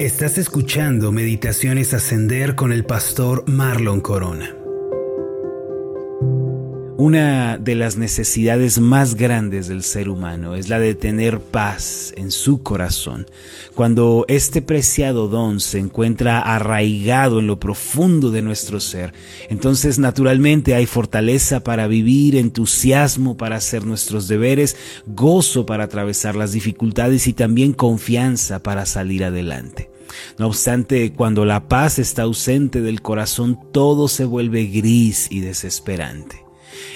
Estás escuchando Meditaciones Ascender con el pastor Marlon Corona. Una de las necesidades más grandes del ser humano es la de tener paz en su corazón. Cuando este preciado don se encuentra arraigado en lo profundo de nuestro ser, entonces naturalmente hay fortaleza para vivir, entusiasmo para hacer nuestros deberes, gozo para atravesar las dificultades y también confianza para salir adelante. No obstante, cuando la paz está ausente del corazón, todo se vuelve gris y desesperante.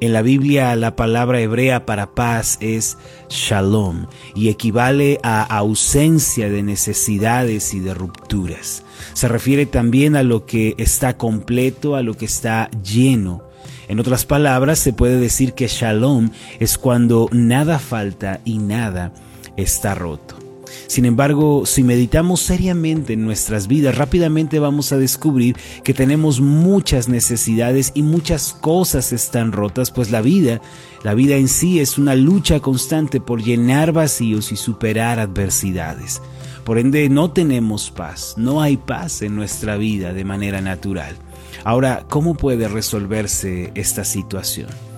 En la Biblia la palabra hebrea para paz es shalom y equivale a ausencia de necesidades y de rupturas. Se refiere también a lo que está completo, a lo que está lleno. En otras palabras, se puede decir que shalom es cuando nada falta y nada está roto. Sin embargo, si meditamos seriamente en nuestras vidas, rápidamente vamos a descubrir que tenemos muchas necesidades y muchas cosas están rotas, pues la vida, la vida en sí es una lucha constante por llenar vacíos y superar adversidades. Por ende, no tenemos paz, no hay paz en nuestra vida de manera natural. Ahora, ¿cómo puede resolverse esta situación?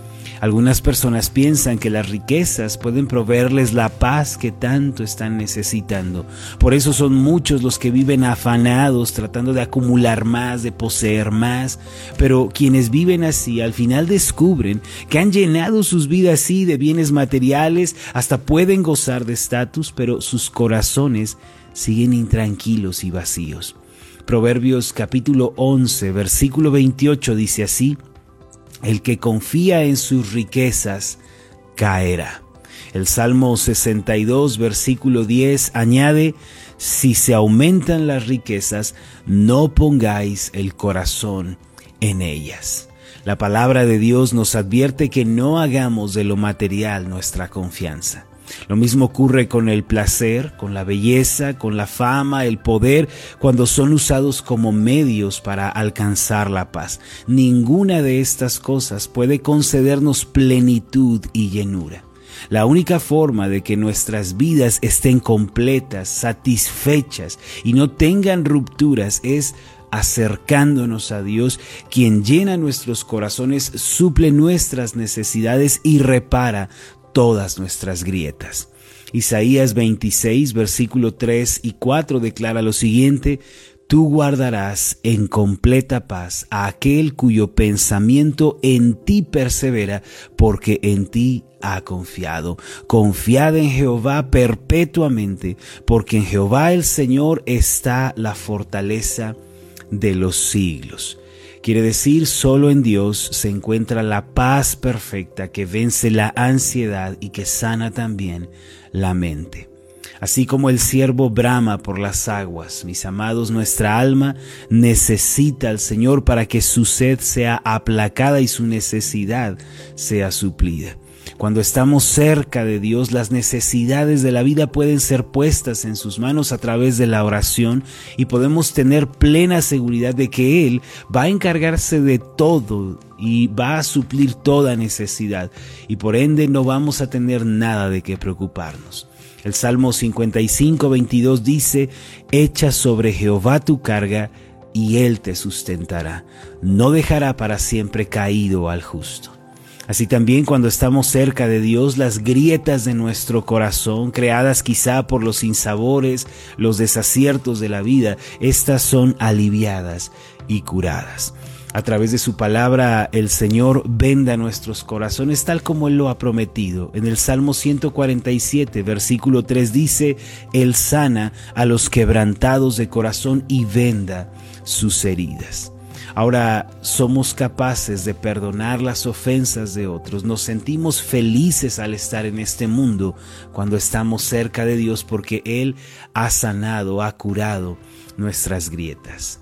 Algunas personas piensan que las riquezas pueden proveerles la paz que tanto están necesitando. Por eso son muchos los que viven afanados tratando de acumular más, de poseer más. Pero quienes viven así al final descubren que han llenado sus vidas así de bienes materiales, hasta pueden gozar de estatus, pero sus corazones siguen intranquilos y vacíos. Proverbios capítulo 11, versículo 28 dice así, el que confía en sus riquezas caerá. El Salmo 62, versículo 10 añade, si se aumentan las riquezas, no pongáis el corazón en ellas. La palabra de Dios nos advierte que no hagamos de lo material nuestra confianza. Lo mismo ocurre con el placer, con la belleza, con la fama, el poder, cuando son usados como medios para alcanzar la paz. Ninguna de estas cosas puede concedernos plenitud y llenura. La única forma de que nuestras vidas estén completas, satisfechas y no tengan rupturas es acercándonos a Dios, quien llena nuestros corazones, suple nuestras necesidades y repara todas nuestras grietas. Isaías 26, versículo 3 y 4 declara lo siguiente, Tú guardarás en completa paz a aquel cuyo pensamiento en ti persevera, porque en ti ha confiado. Confiad en Jehová perpetuamente, porque en Jehová el Señor está la fortaleza de los siglos. Quiere decir, solo en Dios se encuentra la paz perfecta que vence la ansiedad y que sana también la mente. Así como el siervo brama por las aguas, mis amados, nuestra alma necesita al Señor para que su sed sea aplacada y su necesidad sea suplida. Cuando estamos cerca de Dios, las necesidades de la vida pueden ser puestas en sus manos a través de la oración y podemos tener plena seguridad de que Él va a encargarse de todo y va a suplir toda necesidad y por ende no vamos a tener nada de qué preocuparnos. El Salmo 55, 22 dice, Echa sobre Jehová tu carga y Él te sustentará. No dejará para siempre caído al justo. Así también cuando estamos cerca de Dios, las grietas de nuestro corazón, creadas quizá por los insabores, los desaciertos de la vida, estas son aliviadas y curadas. A través de su palabra, el Señor venda nuestros corazones tal como Él lo ha prometido. En el Salmo 147, versículo 3 dice, Él sana a los quebrantados de corazón y venda sus heridas. Ahora somos capaces de perdonar las ofensas de otros. Nos sentimos felices al estar en este mundo cuando estamos cerca de Dios porque Él ha sanado, ha curado nuestras grietas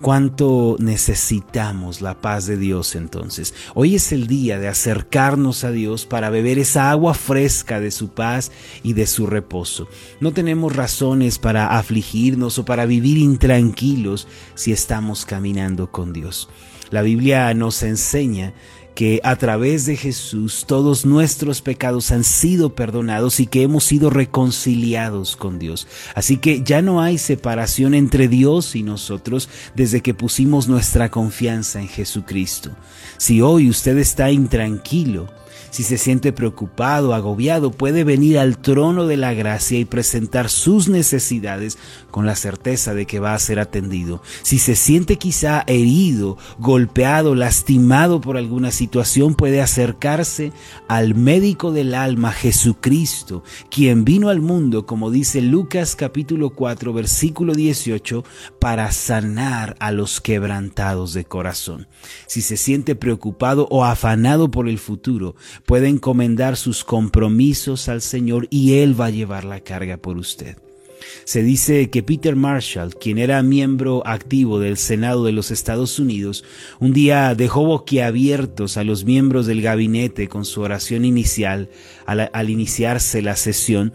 cuánto necesitamos la paz de Dios entonces. Hoy es el día de acercarnos a Dios para beber esa agua fresca de su paz y de su reposo. No tenemos razones para afligirnos o para vivir intranquilos si estamos caminando con Dios. La Biblia nos enseña que a través de Jesús todos nuestros pecados han sido perdonados y que hemos sido reconciliados con Dios. Así que ya no hay separación entre Dios y nosotros desde que pusimos nuestra confianza en Jesucristo. Si hoy usted está intranquilo, si se siente preocupado, agobiado, puede venir al trono de la gracia y presentar sus necesidades con la certeza de que va a ser atendido. Si se siente quizá herido, golpeado, lastimado por alguna situación, puede acercarse al médico del alma, Jesucristo, quien vino al mundo, como dice Lucas capítulo 4, versículo 18, para sanar a los quebrantados de corazón. Si se siente preocupado o afanado por el futuro, puede encomendar sus compromisos al Señor y Él va a llevar la carga por usted. Se dice que Peter Marshall, quien era miembro activo del Senado de los Estados Unidos, un día dejó boquiabiertos a los miembros del gabinete con su oración inicial al, al iniciarse la sesión.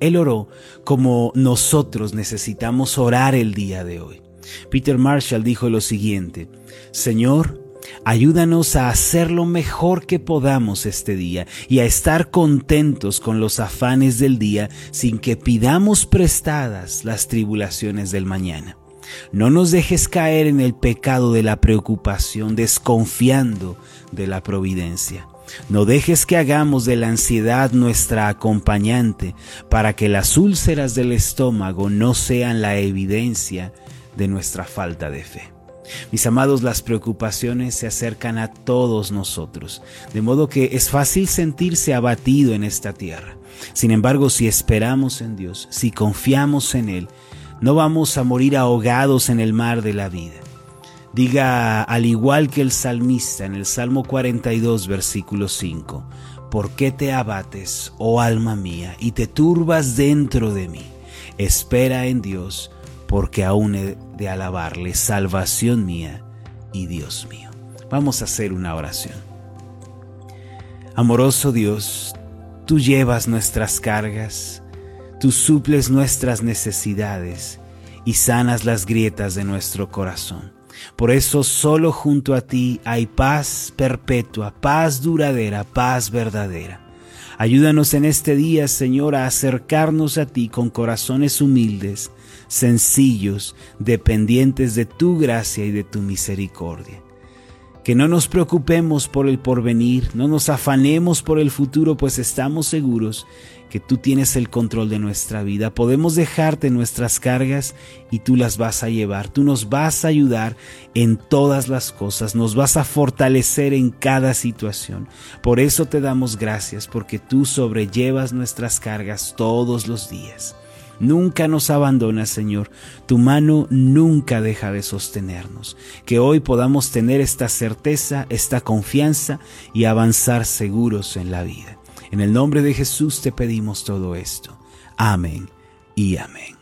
Él oró como nosotros necesitamos orar el día de hoy. Peter Marshall dijo lo siguiente, Señor, Ayúdanos a hacer lo mejor que podamos este día y a estar contentos con los afanes del día sin que pidamos prestadas las tribulaciones del mañana. No nos dejes caer en el pecado de la preocupación, desconfiando de la providencia. No dejes que hagamos de la ansiedad nuestra acompañante para que las úlceras del estómago no sean la evidencia de nuestra falta de fe. Mis amados, las preocupaciones se acercan a todos nosotros, de modo que es fácil sentirse abatido en esta tierra. Sin embargo, si esperamos en Dios, si confiamos en Él, no vamos a morir ahogados en el mar de la vida. Diga, al igual que el salmista en el Salmo 42, versículo 5, ¿por qué te abates, oh alma mía, y te turbas dentro de mí? Espera en Dios, porque aún he de alabarle, salvación mía y Dios mío. Vamos a hacer una oración. Amoroso Dios, tú llevas nuestras cargas, tú suples nuestras necesidades y sanas las grietas de nuestro corazón. Por eso solo junto a ti hay paz perpetua, paz duradera, paz verdadera. Ayúdanos en este día, Señor, a acercarnos a ti con corazones humildes, sencillos, dependientes de tu gracia y de tu misericordia. Que no nos preocupemos por el porvenir, no nos afanemos por el futuro, pues estamos seguros que tú tienes el control de nuestra vida. Podemos dejarte nuestras cargas y tú las vas a llevar. Tú nos vas a ayudar en todas las cosas, nos vas a fortalecer en cada situación. Por eso te damos gracias, porque tú sobrellevas nuestras cargas todos los días. Nunca nos abandonas, Señor. Tu mano nunca deja de sostenernos. Que hoy podamos tener esta certeza, esta confianza y avanzar seguros en la vida. En el nombre de Jesús te pedimos todo esto. Amén y amén.